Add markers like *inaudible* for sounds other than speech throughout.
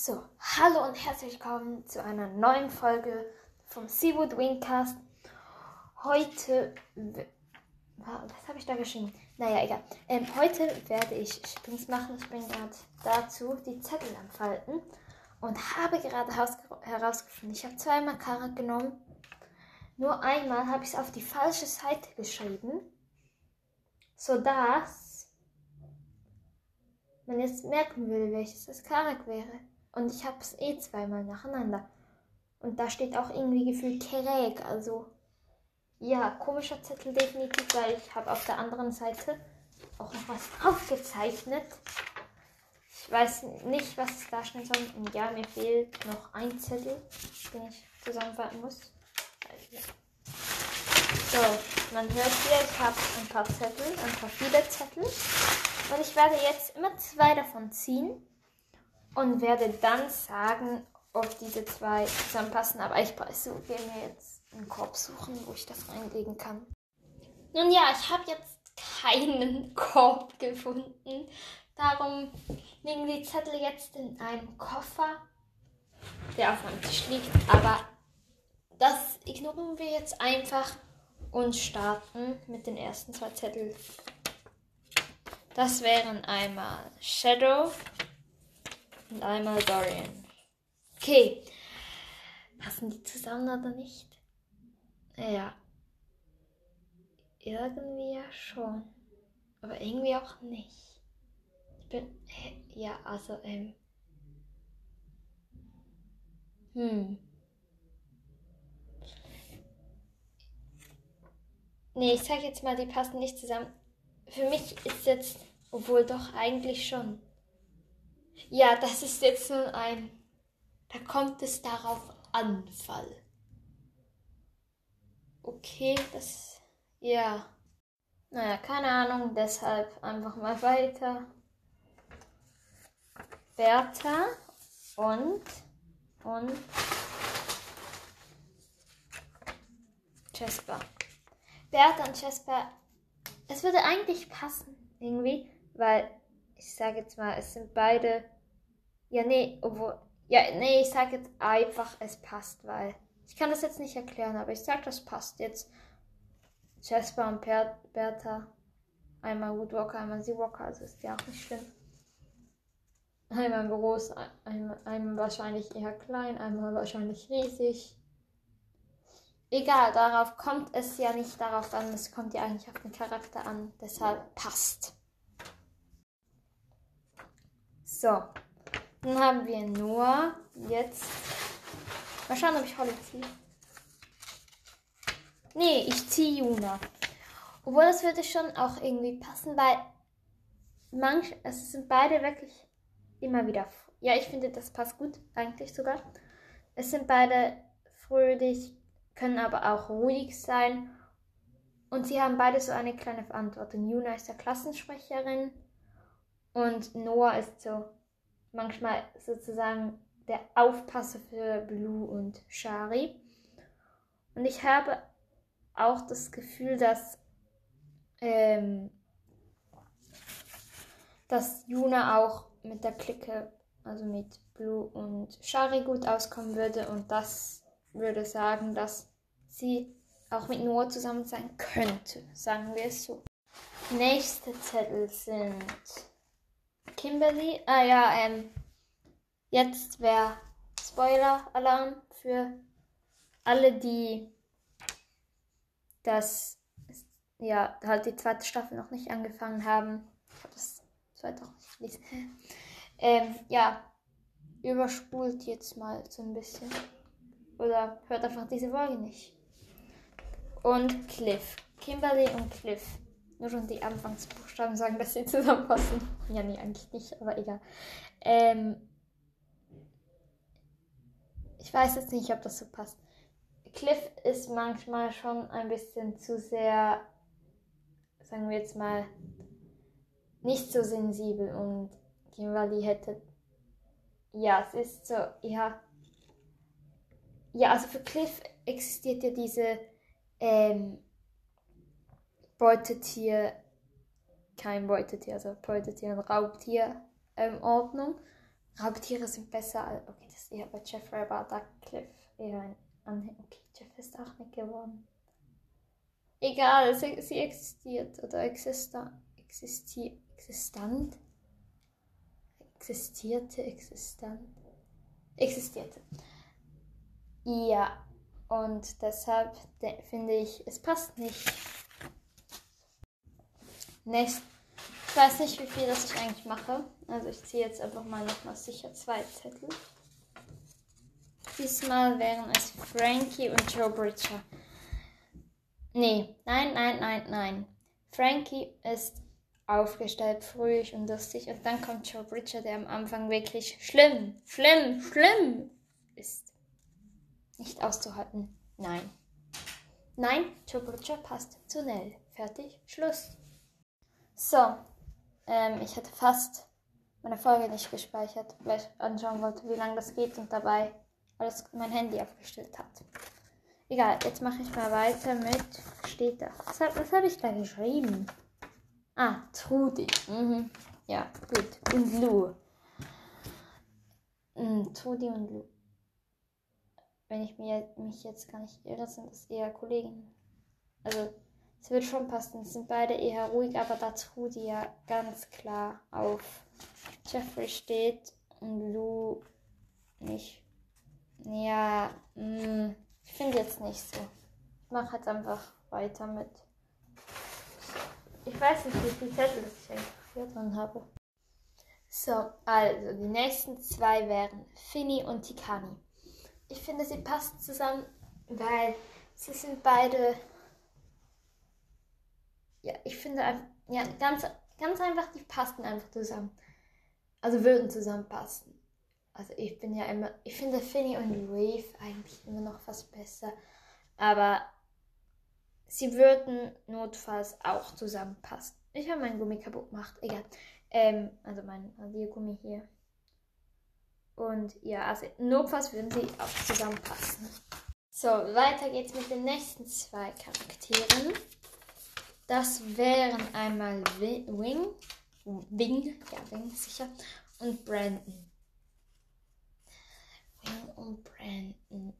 So, hallo und herzlich willkommen zu einer neuen Folge vom Seawood Wingcast. Heute, was habe ich da geschrieben? Naja, egal. Ähm, heute werde ich Spins machen. Ich bin gerade dazu die Zettel am Falten und habe gerade herausgefunden, ich habe zweimal Karat genommen. Nur einmal habe ich es auf die falsche Seite geschrieben, sodass man jetzt merken will, welches das Karak wäre. Und ich habe es eh zweimal nacheinander. Und da steht auch irgendwie gefühlt Kerek. Also ja, komischer Zettel definitiv, weil ich habe auf der anderen Seite auch noch was *laughs* draufgezeichnet. Ich weiß nicht, was es darstellen soll. Und ja, mir fehlt noch ein Zettel, den ich zusammenfassen muss. So, man hört hier, ich habe ein paar Zettel, ein paar viele Zettel. Und ich werde jetzt immer zwei davon ziehen und werde dann sagen, ob diese zwei zusammenpassen. Aber ich will mir jetzt einen Korb suchen, wo ich das reinlegen kann. Nun ja, ich habe jetzt keinen *laughs* Korb gefunden. Darum liegen die Zettel jetzt in einem Koffer, der auf meinem Tisch liegt. Aber das ignorieren wir jetzt einfach und starten mit den ersten zwei Zetteln. Das wären einmal Shadow, und einmal Dorian. Okay. Passen die zusammen oder nicht? Ja. Irgendwie ja schon. Aber irgendwie auch nicht. Ich bin. Ja, also, ähm. Hm. Nee, ich sag jetzt mal, die passen nicht zusammen. Für mich ist jetzt, obwohl doch eigentlich schon. Ja, das ist jetzt so ein. Da kommt es darauf an, Fall. Okay, das. Ja. Naja, keine Ahnung, deshalb einfach mal weiter. Bertha und. Und. Jasper. Bertha und Jasper. Es würde eigentlich passen, irgendwie, weil ich sage jetzt mal, es sind beide ja, nee, obwohl. Ja, nee, ich sag jetzt einfach, es passt, weil. Ich kann das jetzt nicht erklären, aber ich sag, das passt jetzt. Jasper und per Bertha. Einmal Woodwalker, einmal Seawalker, also ist ja auch nicht schlimm. Einmal groß, einmal, einmal wahrscheinlich eher klein, einmal wahrscheinlich riesig. Egal, darauf kommt es ja nicht darauf an, es kommt ja eigentlich auf den Charakter an, deshalb passt. So, dann haben wir nur jetzt. Mal schauen, ob ich Holly ziehe. Nee, ich ziehe Juna. Obwohl das würde schon auch irgendwie passen, weil manch, es sind beide wirklich immer wieder. Ja, ich finde, das passt gut, eigentlich sogar. Es sind beide fröhlich, können aber auch ruhig sein. Und sie haben beide so eine kleine Verantwortung. Juna ist ja Klassensprecherin und Noah ist so manchmal sozusagen der Aufpasser für Blue und Shari. Und ich habe auch das Gefühl, dass, ähm, dass Juna auch mit der Clique, also mit Blue und Shari gut auskommen würde. Und das würde sagen, dass sie auch mit Noah zusammen sein könnte, sagen wir es so. Nächste Zettel sind Kimberly. Ah ja, ähm, jetzt wäre Spoiler-Alarm für alle, die das, ja, halt die zweite Staffel noch nicht angefangen haben. Ich habe das zweite auch nicht gelesen. ähm, ja, überspult jetzt mal so ein bisschen. Oder hört einfach diese Folge nicht. Und Cliff. Kimberly und Cliff. Nur schon die Anfangsbuchstaben sagen, dass sie *laughs* zusammenpassen. Ja, nee, eigentlich nicht, aber egal. Ähm, ich weiß jetzt nicht, ob das so passt. Cliff ist manchmal schon ein bisschen zu sehr, sagen wir jetzt mal, nicht so sensibel und Kimberly hätte, ja, es ist so, ja, ja, also für Cliff existiert ja diese ähm, Beutetier, kein Beutetier, also Beutetier und Raubtier ähm, Ordnung. Raubtiere sind besser als. Okay, das ist eher bei Jeffrey, aber Duckcliff eher ein Anhänger. Okay, Jeff ist auch nicht geworden. Egal, sie, sie existiert oder exista, existiert, existant. Existierte, existant. Existierte. Ja, und deshalb finde ich, es passt nicht. Nächst, ich weiß nicht, wie viel das ich eigentlich mache. Also ich ziehe jetzt einfach mal nochmal sicher zwei Zettel. Diesmal wären es Frankie und Joe Bridger. Nee, nein, nein, nein, nein. Frankie ist aufgestellt, fröhlich und lustig. Und dann kommt Joe Bridger, der am Anfang wirklich schlimm, schlimm, schlimm ist. Nicht auszuhalten. Nein. Nein, Joe Bridger passt zu Nell. Fertig, Schluss. So, ähm, ich hatte fast meine Folge nicht gespeichert, weil ich anschauen wollte, wie lange das geht und dabei alles mein Handy aufgestellt hat. Egal, jetzt mache ich mal weiter mit. Steht da. Was, was habe ich da geschrieben? Ah, Trudi. Mhm. Ja, gut. Und Lou. Mhm, Trudi und Lou. Wenn ich mir, mich jetzt gar nicht irre, sind das eher Kollegen. Also, es wird schon passen. Es sind beide eher ruhig, aber da Trudi ja ganz klar auf Jeffrey steht und Lou nicht. Ja, mh. Ich finde jetzt nicht so. Ich mache jetzt einfach weiter mit. Ich weiß nicht, wie viele Zettel ich eigentlich hier drin habe. So, also die nächsten zwei wären Finny und Tikani. Ich finde, sie passen zusammen, weil sie sind beide. Ja, ich finde, ja, ganz, ganz einfach, die passen einfach zusammen. Also würden zusammenpassen. Also ich bin ja immer, ich finde Finny und Wave eigentlich immer noch fast besser. Aber sie würden notfalls auch zusammenpassen. Ich habe meinen Gummi kaputt gemacht. Egal. Ähm, also mein Radiergummi hier. Und ja, also notfalls würden sie auch zusammenpassen. So, weiter geht's mit den nächsten zwei Charakteren. Das wären einmal Wing, Wing, ja, Wing sicher, und Brandon. Wing und Brandon.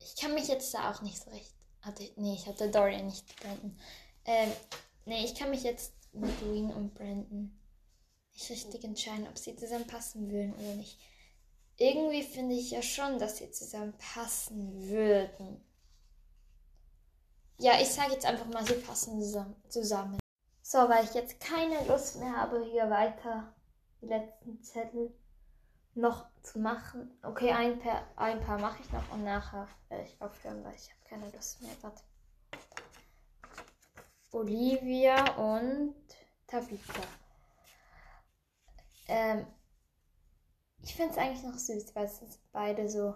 Ich kann mich jetzt da auch nicht so recht. Hatte, nee, ich hatte Dorian, nicht Brandon. Ähm, nee, ich kann mich jetzt mit Wing und Brandon nicht richtig entscheiden, ob sie zusammenpassen würden oder nicht. Irgendwie finde ich ja schon, dass sie zusammenpassen würden. Ja, ich sage jetzt einfach mal, sie passen zusammen. So, weil ich jetzt keine Lust mehr habe, hier weiter die letzten Zettel noch zu machen. Okay, ein paar, ein paar mache ich noch und nachher werde ich aufhören, weil ich habe keine Lust mehr. Warte. Olivia und Tabitha. Ähm, ich finde es eigentlich noch süß, weil es beide so.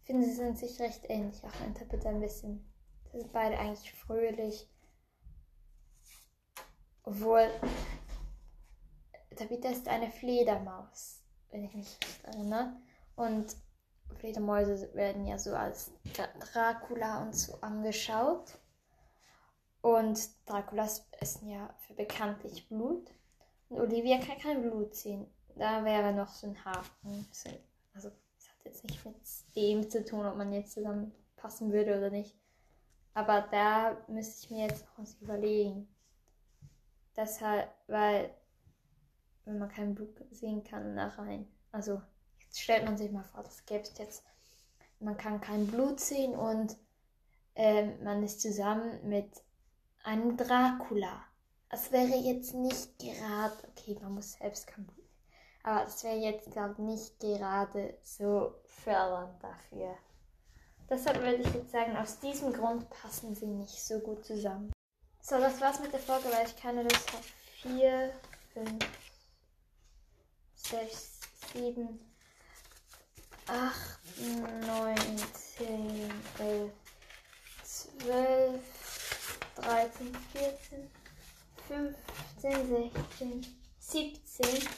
Ich finde, sie sind sich recht ähnlich. Auch ein Tabitha ein bisschen. Sind beide eigentlich fröhlich. Obwohl Tabitha ist eine Fledermaus, wenn ich mich recht erinnere. Und Fledermäuse werden ja so als Dracula und so angeschaut. Und Draculas essen ja für bekanntlich Blut. Und Olivia kann kein Blut sehen. Da wäre noch so ein Haken. Also, das hat jetzt nicht mit dem zu tun, ob man jetzt zusammenpassen würde oder nicht. Aber da müsste ich mir jetzt noch was überlegen. Deshalb, weil wenn man kein Blut sehen kann, nachher ein. Also, jetzt stellt man sich mal vor, das gäbe es jetzt. Man kann kein Blut sehen und ähm, man ist zusammen mit einem Dracula. Das wäre jetzt nicht gerade, okay, man muss selbst kein Blut, aber das wäre jetzt, glaube ich, nicht gerade so fördernd dafür. Deshalb würde ich jetzt sagen, aus diesem Grund passen sie nicht so gut zusammen. So, das war's mit der Folge, weil ich keine Lust habe. 4, 5, 6, 7, 8, 9, 10, 11, 12, 13, 14, 15, 16, 17.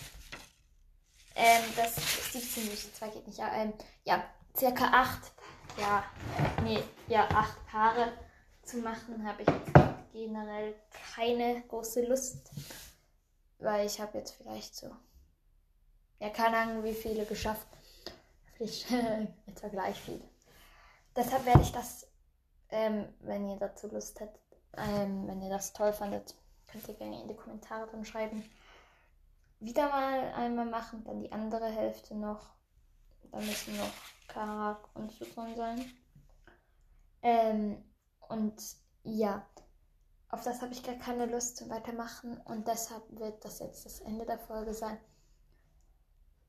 Ähm, das 17 nicht, 2 geht nicht. Ähm, ja, circa 8, ja, nee, ja, 8 Paare zu machen, habe ich jetzt generell keine große Lust. weil ich habe jetzt vielleicht so, ja, keine Ahnung, wie viele geschafft. *laughs* Vielleicht etwa gleich viel. Deshalb werde ich das, ähm, wenn ihr dazu Lust hättet, ähm, wenn ihr das toll fandet, könnt ihr gerne in die Kommentare dann schreiben. Wieder mal einmal machen, dann die andere Hälfte noch. Da müssen noch Karak und Sutron sein. Ähm, und ja, auf das habe ich gar keine Lust zu weitermachen und deshalb wird das jetzt das Ende der Folge sein.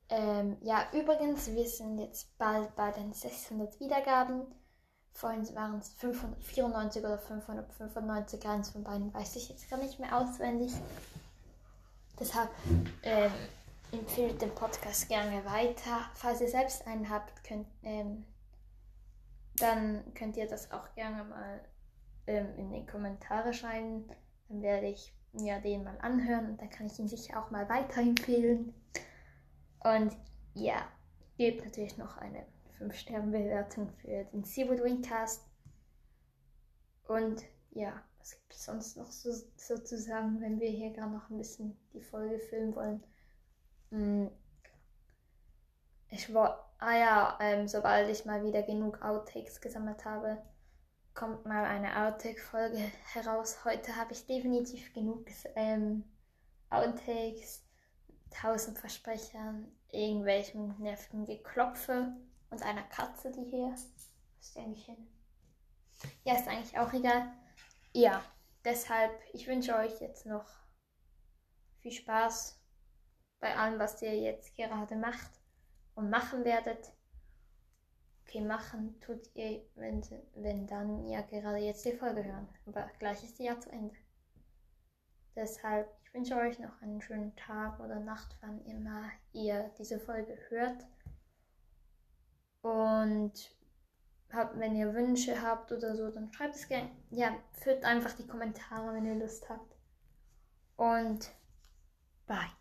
Ähm, ja, übrigens, wir sind jetzt bald bei den 600 Wiedergaben. Vorhin waren es 594 oder 595, eins von beiden weiß ich jetzt gar nicht mehr auswendig. Deshalb ähm, empfehlt den Podcast gerne weiter. Falls ihr selbst einen habt, könnt, ähm, dann könnt ihr das auch gerne mal ähm, in die Kommentare schreiben. Dann werde ich mir den mal anhören und dann kann ich ihn sicher auch mal weiterempfehlen. Und ja, gebt natürlich noch eine 5-Sterne-Bewertung für den Seawood Wingcast. Und ja, was gibt es sonst noch so, sozusagen, wenn wir hier gerade noch ein bisschen die Folge filmen wollen? Hm. Ich war, ah ja, ähm, sobald ich mal wieder genug Outtakes gesammelt habe, kommt mal eine Outtake-Folge *laughs* heraus. Heute habe ich definitiv genug ähm, Outtakes, tausend Versprechern, irgendwelchen nervigen Geklopfe und einer Katze, die hier. Was ist die hin? Ja, ist eigentlich auch egal. Ja, deshalb, ich wünsche euch jetzt noch viel Spaß bei allem, was ihr jetzt gerade macht und machen werdet. Okay, machen tut ihr, wenn, wenn dann ja gerade jetzt die Folge hören. Aber gleich ist die ja zu Ende. Deshalb, ich wünsche euch noch einen schönen Tag oder Nacht, wann immer ihr diese Folge hört. Und habt, wenn ihr Wünsche habt oder so, dann schreibt es gerne. Ja, führt einfach die Kommentare, wenn ihr Lust habt. Und bye.